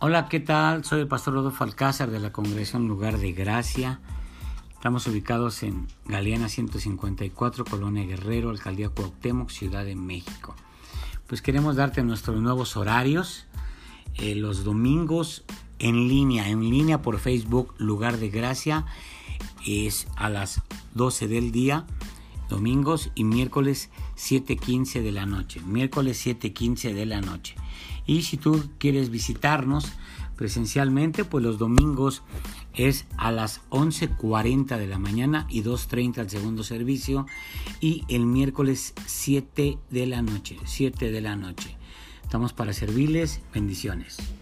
Hola, ¿qué tal? Soy el pastor Rodolfo Alcázar de la Congregación Lugar de Gracia. Estamos ubicados en Galeana 154, Colonia Guerrero, Alcaldía Cuauhtémoc, Ciudad de México. Pues queremos darte nuestros nuevos horarios. Eh, los domingos en línea, en línea por Facebook, Lugar de Gracia, es a las 12 del día, domingos y miércoles 7.15 de la noche. Miércoles 7.15 de la noche. Y si tú quieres visitarnos presencialmente, pues los domingos es a las 11.40 de la mañana y 2.30 el segundo servicio. Y el miércoles 7 de la noche, 7 de la noche. Estamos para servirles. Bendiciones.